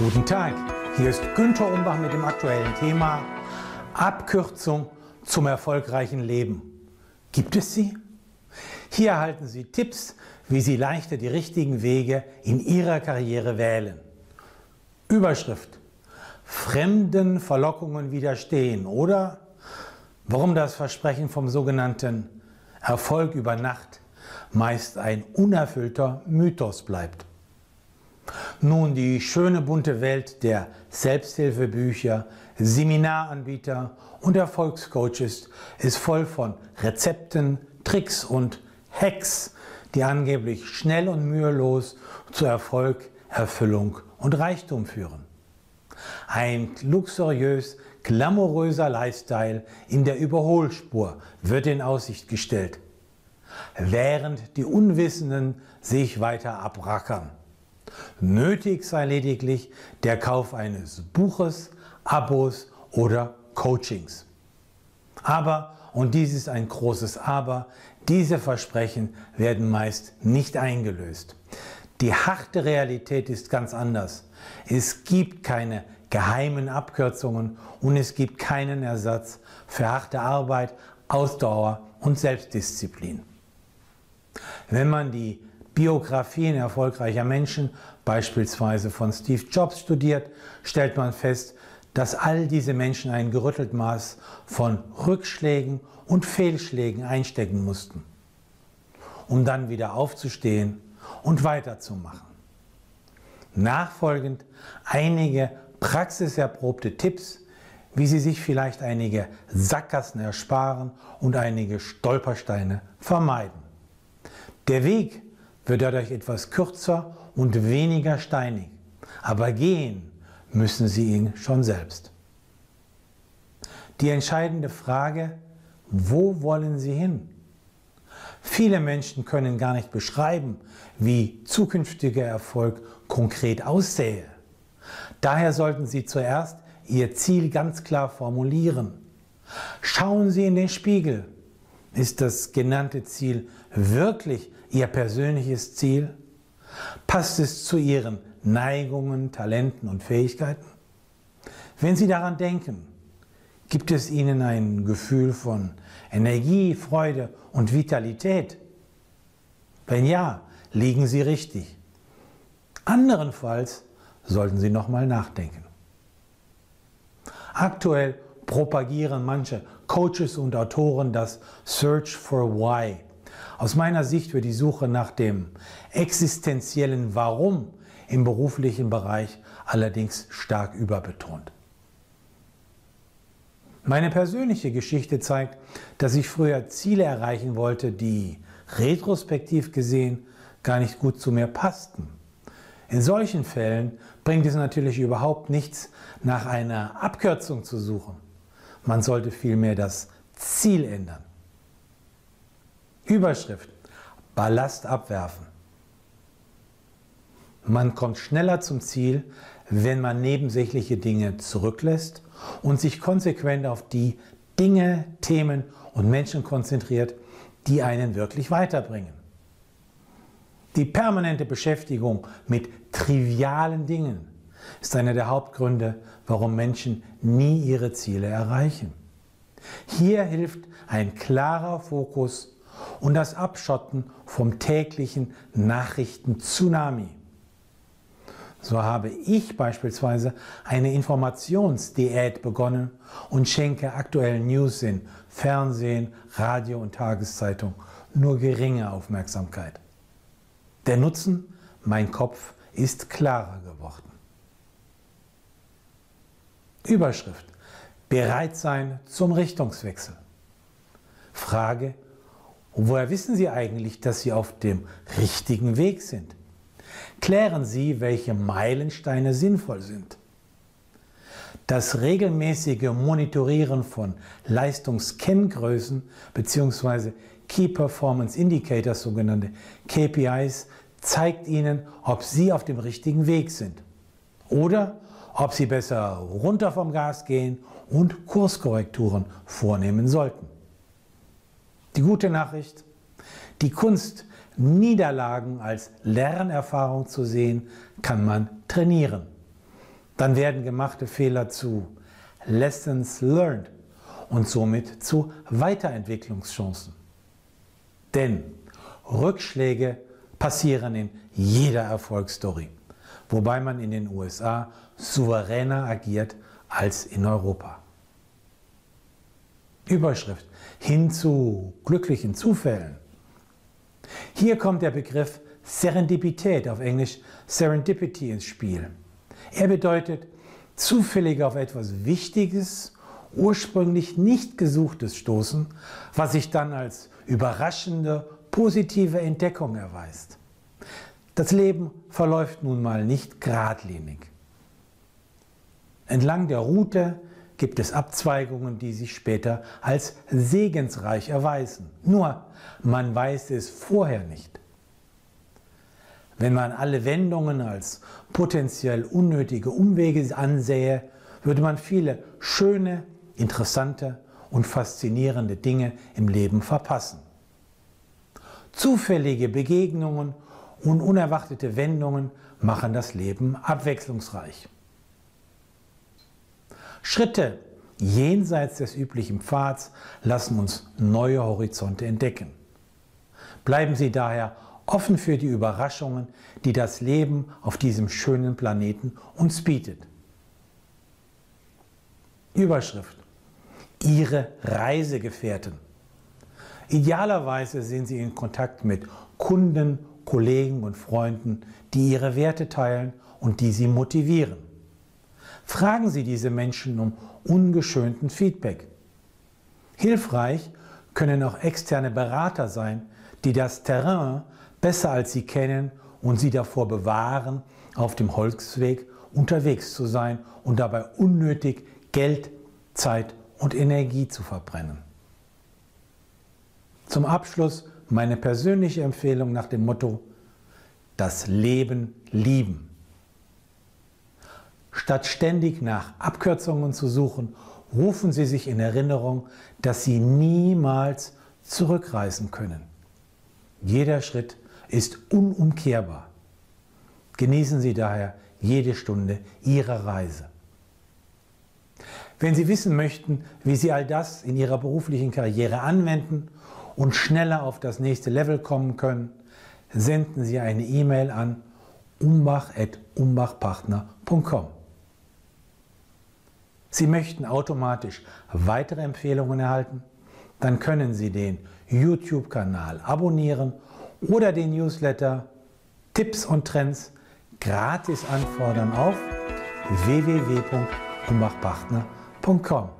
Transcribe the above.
Guten Tag, hier ist Günter Umbach mit dem aktuellen Thema Abkürzung zum erfolgreichen Leben. Gibt es sie? Hier erhalten Sie Tipps, wie Sie leichter die richtigen Wege in Ihrer Karriere wählen. Überschrift Fremden Verlockungen widerstehen oder warum das Versprechen vom sogenannten Erfolg über Nacht meist ein unerfüllter Mythos bleibt. Nun, die schöne bunte Welt der Selbsthilfebücher, Seminaranbieter und Erfolgscoaches ist voll von Rezepten, Tricks und Hacks, die angeblich schnell und mühelos zu Erfolg, Erfüllung und Reichtum führen. Ein luxuriös, glamouröser Lifestyle in der Überholspur wird in Aussicht gestellt, während die Unwissenden sich weiter abrackern. Nötig sei lediglich der Kauf eines Buches, Abos oder Coachings. Aber, und dies ist ein großes Aber, diese Versprechen werden meist nicht eingelöst. Die harte Realität ist ganz anders. Es gibt keine geheimen Abkürzungen und es gibt keinen Ersatz für harte Arbeit, Ausdauer und Selbstdisziplin. Wenn man die Biografien erfolgreicher Menschen, beispielsweise von Steve Jobs, studiert, stellt man fest, dass all diese Menschen ein gerüttelt Maß von Rückschlägen und Fehlschlägen einstecken mussten, um dann wieder aufzustehen und weiterzumachen. Nachfolgend einige praxiserprobte Tipps, wie Sie sich vielleicht einige Sackgassen ersparen und einige Stolpersteine vermeiden. Der Weg wird dadurch etwas kürzer und weniger steinig. Aber gehen müssen sie ihn schon selbst. Die entscheidende Frage, wo wollen sie hin? Viele Menschen können gar nicht beschreiben, wie zukünftiger Erfolg konkret aussähe. Daher sollten Sie zuerst Ihr Ziel ganz klar formulieren. Schauen Sie in den Spiegel. Ist das genannte Ziel wirklich Ihr persönliches Ziel? Passt es zu Ihren Neigungen, Talenten und Fähigkeiten? Wenn Sie daran denken, gibt es Ihnen ein Gefühl von Energie, Freude und Vitalität? Wenn ja, liegen Sie richtig. Anderenfalls sollten Sie nochmal nachdenken. Aktuell propagieren manche Coaches und Autoren das Search for Why aus meiner Sicht wird die Suche nach dem existenziellen Warum im beruflichen Bereich allerdings stark überbetont. Meine persönliche Geschichte zeigt, dass ich früher Ziele erreichen wollte, die retrospektiv gesehen gar nicht gut zu mir passten. In solchen Fällen bringt es natürlich überhaupt nichts, nach einer Abkürzung zu suchen. Man sollte vielmehr das Ziel ändern. Überschrift. Ballast abwerfen. Man kommt schneller zum Ziel, wenn man nebensächliche Dinge zurücklässt und sich konsequent auf die Dinge, Themen und Menschen konzentriert, die einen wirklich weiterbringen. Die permanente Beschäftigung mit trivialen Dingen ist einer der Hauptgründe, warum Menschen nie ihre Ziele erreichen. Hier hilft ein klarer Fokus und das Abschotten vom täglichen Nachrichten-Tsunami. So habe ich beispielsweise eine Informationsdiät begonnen und schenke aktuellen News in Fernsehen, Radio und Tageszeitung nur geringe Aufmerksamkeit. Der Nutzen, mein Kopf, ist klarer geworden. Überschrift. Bereit sein zum Richtungswechsel. Frage, und woher wissen Sie eigentlich, dass Sie auf dem richtigen Weg sind? Klären Sie, welche Meilensteine sinnvoll sind. Das regelmäßige Monitorieren von Leistungskenngrößen bzw. Key Performance Indicators, sogenannte KPIs, zeigt Ihnen, ob Sie auf dem richtigen Weg sind oder ob Sie besser runter vom Gas gehen und Kurskorrekturen vornehmen sollten. Die gute Nachricht, die Kunst, Niederlagen als Lernerfahrung zu sehen, kann man trainieren. dann werden gemachte Fehler zu Lessons learned und somit zu Weiterentwicklungschancen. Denn Rückschläge passieren in jeder Erfolgsstory, wobei man in den USA souveräner agiert als in Europa. Überschrift hin zu glücklichen Zufällen. Hier kommt der Begriff Serendipität, auf Englisch Serendipity ins Spiel. Er bedeutet zufällig auf etwas Wichtiges, ursprünglich nicht Gesuchtes stoßen, was sich dann als überraschende, positive Entdeckung erweist. Das Leben verläuft nun mal nicht geradlinig. Entlang der Route gibt es Abzweigungen, die sich später als segensreich erweisen. Nur man weiß es vorher nicht. Wenn man alle Wendungen als potenziell unnötige Umwege ansähe, würde man viele schöne, interessante und faszinierende Dinge im Leben verpassen. Zufällige Begegnungen und unerwartete Wendungen machen das Leben abwechslungsreich. Schritte jenseits des üblichen Pfads lassen uns neue Horizonte entdecken. Bleiben Sie daher offen für die Überraschungen, die das Leben auf diesem schönen Planeten uns bietet. Überschrift. Ihre Reisegefährten. Idealerweise sind Sie in Kontakt mit Kunden, Kollegen und Freunden, die Ihre Werte teilen und die Sie motivieren. Fragen Sie diese Menschen um ungeschönten Feedback. Hilfreich können auch externe Berater sein, die das Terrain besser als Sie kennen und Sie davor bewahren, auf dem Holzweg unterwegs zu sein und dabei unnötig Geld, Zeit und Energie zu verbrennen. Zum Abschluss meine persönliche Empfehlung nach dem Motto Das Leben lieben. Statt ständig nach Abkürzungen zu suchen, rufen Sie sich in Erinnerung, dass Sie niemals zurückreisen können. Jeder Schritt ist unumkehrbar. Genießen Sie daher jede Stunde Ihrer Reise. Wenn Sie wissen möchten, wie Sie all das in Ihrer beruflichen Karriere anwenden und schneller auf das nächste Level kommen können, senden Sie eine E-Mail an umbach.umbachpartner.com. Sie möchten automatisch weitere Empfehlungen erhalten? Dann können Sie den YouTube-Kanal abonnieren oder den Newsletter Tipps und Trends gratis anfordern auf www.umbachpartner.com.